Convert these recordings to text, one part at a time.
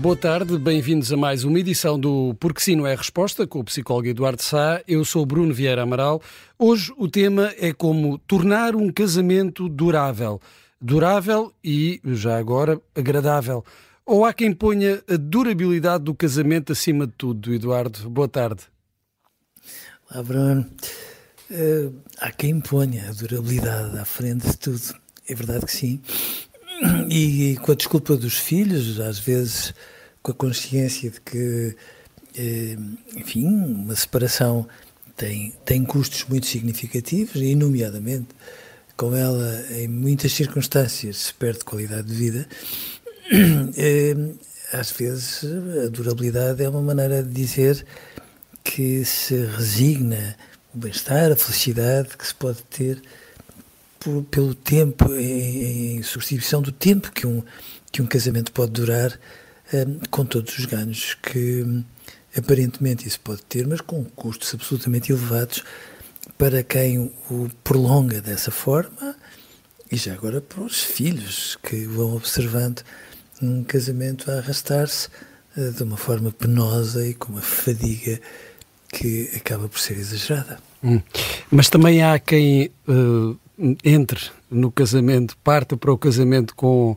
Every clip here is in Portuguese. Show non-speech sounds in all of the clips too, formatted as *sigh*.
Boa tarde, bem-vindos a mais uma edição do Porque Sim Não é Resposta, com o psicólogo Eduardo Sá. Eu sou Bruno Vieira Amaral. Hoje o tema é como tornar um casamento durável. Durável e, já agora, agradável. Ou há quem ponha a durabilidade do casamento acima de tudo, Eduardo? Boa tarde. Olá, Bruno. Uh, há quem ponha a durabilidade à frente de tudo. É verdade que sim. E, com a desculpa dos filhos, às vezes com a consciência de que, eh, enfim, uma separação tem, tem custos muito significativos e, nomeadamente, com ela, em muitas circunstâncias, se perde qualidade de vida. *clears throat* Eh, às vezes, a durabilidade é uma maneira de dizer que se resigna o bem-estar, a felicidade que se pode ter por, pelo tempo, em, em, substituição do tempo que um, que um casamento pode durar, um, com todos os ganhos que um, aparentemente isso pode ter, mas com custos absolutamente elevados para quem o prolonga dessa forma e já agora para os filhos que vão observando um casamento a arrastar-se uh, de uma forma penosa e com uma fadiga que acaba por ser exagerada. Hum. Mas também há quem uh, entre no casamento, parte para o casamento com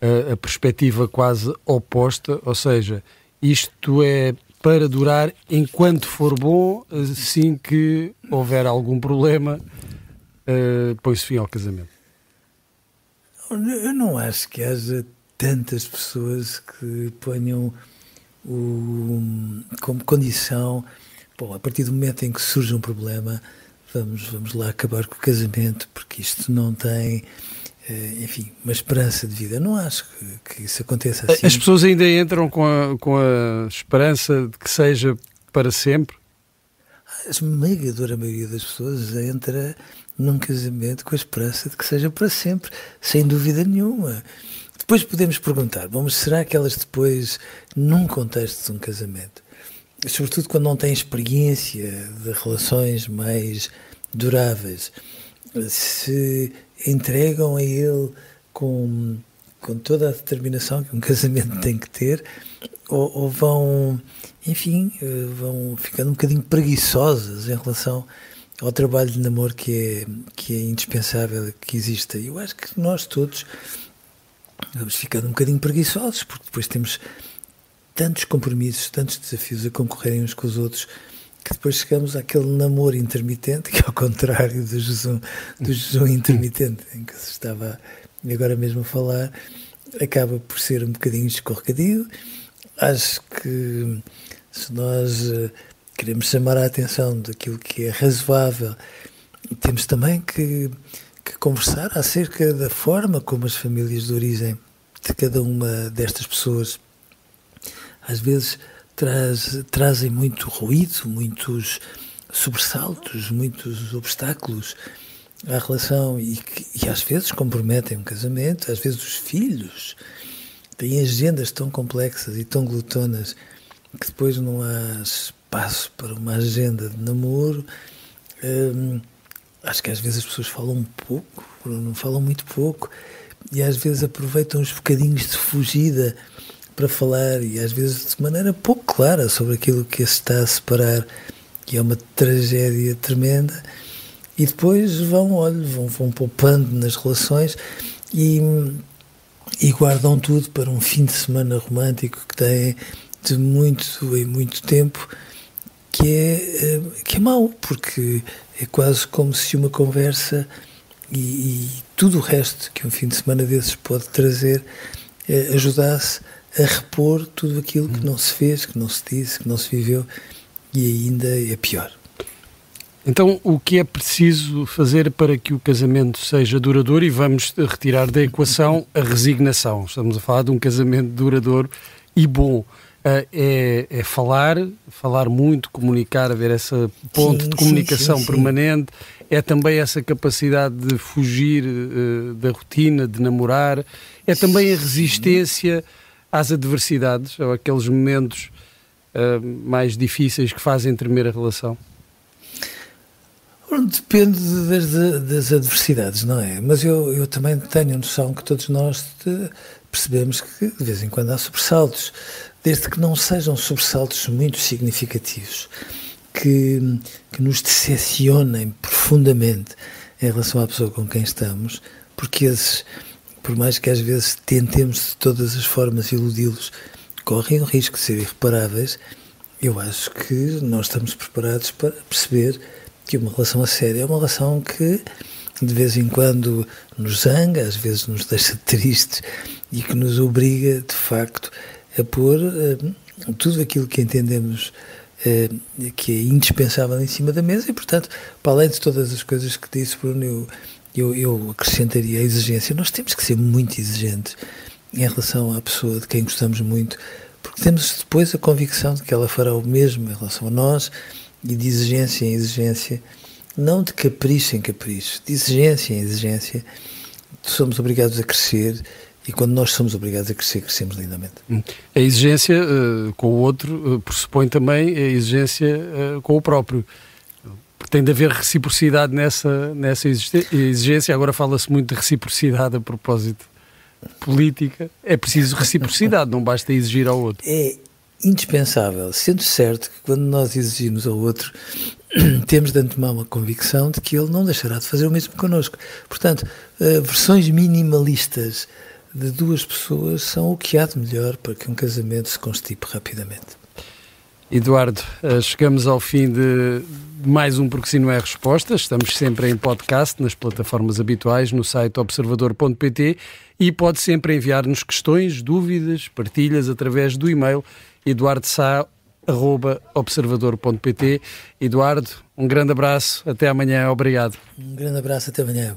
a, a perspectiva quase oposta, ou seja, isto é para durar enquanto for bom, assim que houver algum problema, uh, põe-se fim ao casamento. Eu não acho que haja tantas pessoas que ponham o, como condição, bom, a partir do momento em que surge um problema, vamos, vamos lá acabar com o casamento, porque isto não tem, eh, enfim, uma esperança de vida. Não acho que, que isso aconteça assim. As pessoas ainda entram com a, com a esperança de que seja para sempre? A esmagadora maioria das pessoas entra num casamento com a esperança de que seja para sempre, sem dúvida nenhuma. Depois podemos perguntar, vamos, será que elas depois, num contexto de um casamento, sobretudo quando não têm experiência de relações mais duráveis, se entregam a ele com, com toda a determinação que um *laughs* casamento tem que ter, ou, ou vão, enfim, vão ficando um bocadinho preguiçosas em relação ao trabalho de namoro que é, que é indispensável que exista. Eu acho que nós todos vamos ficando um bocadinho preguiçosos, porque depois temos tantos compromissos, tantos desafios a concorrerem uns com os outros, que depois chegamos àquele namoro intermitente, que é ao contrário do jejum, do jejum intermitente, em que se estava agora mesmo a falar, acaba por ser um bocadinho escorregadio. Acho que se nós eh, queremos chamar a atenção daquilo que é razoável, temos também que, que conversar acerca da forma como as famílias de origem de cada uma destas pessoas às vezes traz, trazem muito ruído, muitos sobressaltos, muitos obstáculos à relação e, e às vezes comprometem um casamento, às vezes os filhos têm agendas tão complexas e tão glutonas que depois não há espaço para uma agenda de namoro. Hum, acho que às vezes as pessoas falam pouco, não falam muito pouco, e às vezes aproveitam os bocadinhos de fugida para falar e às vezes de maneira pouco clara sobre aquilo que se está a separar, que é uma tragédia tremenda, e depois vão, olha, vão, vão poupando nas relações e, e guardam tudo para um fim de semana romântico que têm de muito em muito tempo, que é, eh, que é mau, porque é quase como se uma conversa e, e, tudo o resto que um fim de semana desses pode trazer eh, ajudasse a repor tudo aquilo que não se fez, que não se disse, que não se viveu e ainda é pior. Então, o que é preciso fazer para que o casamento seja duradouro? E vamos retirar da equação a resignação. Estamos a falar de um casamento duradouro e bom. Uh, é, é, falar, falar muito, comunicar, haver essa ponte sim, de comunicação sim, sim, permanente, é também essa capacidade de fugir uh, da rotina, de namorar, é também a resistência às adversidades, ou aqueles momentos uh, mais difíceis que fazem tremer a relação. Depende das, das, adversidades, não é? Mas eu, eu também tenho noção que todos nós percebemos que de vez em quando há sobressaltos, desde que não sejam sobressaltos muito significativos, que, que nos decepcionem profundamente em relação à pessoa com quem estamos, porque esses, por mais que às vezes tentemos de todas as formas iludi-los, correm o risco de ser irreparáveis. Eu acho que nós estamos preparados para perceber que uma relação a sério é uma relação que de vez em quando nos zanga, às vezes nos deixa *laughs* tristes e que nos obriga, de facto, a pôr uh, tudo aquilo que entendemos uh, que é indispensável em cima da mesa e, portanto, para além de todas as coisas que disse Bruno, eu, eu, eu acrescentaria a exigência. Nós temos que ser muito exigentes em relação à pessoa de quem gostamos muito, porque temos depois a convicção de que ela fará o mesmo em relação a nós e de exigência em exigência, não de capricho em capricho, de exigência em exigência, somos obrigados a crescer e quando nós somos obrigados a crescer, crescemos lindamente. Hum. A exigência uh, com o outro uh, pressupõe também a exigência uh, com o próprio. Tem de haver reciprocidade nessa, nessa exigência. Agora fala-se muito de reciprocidade a propósito política. É preciso reciprocidade, não basta exigir ao outro. É, indispensável, sendo certo que quando nós exigimos ao outro, *clears throat* temos de antemão a convicção de que ele não deixará de fazer o mesmo connosco. Portanto, uh, versões minimalistas de duas pessoas são o que há de melhor para que um casamento se constipe rapidamente. Eduardo, uh, chegamos ao fim de mais um Porque Se Não É Resposta. Estamos sempre em podcast, nas plataformas habituais, no site observador.pt e pode sempre enviar-nos questões, dúvidas, partilhas através do e-mail eduardosá.observador.pt. Eduardo, um grande abraço, até amanhã, obrigado. Um grande abraço, até amanhã.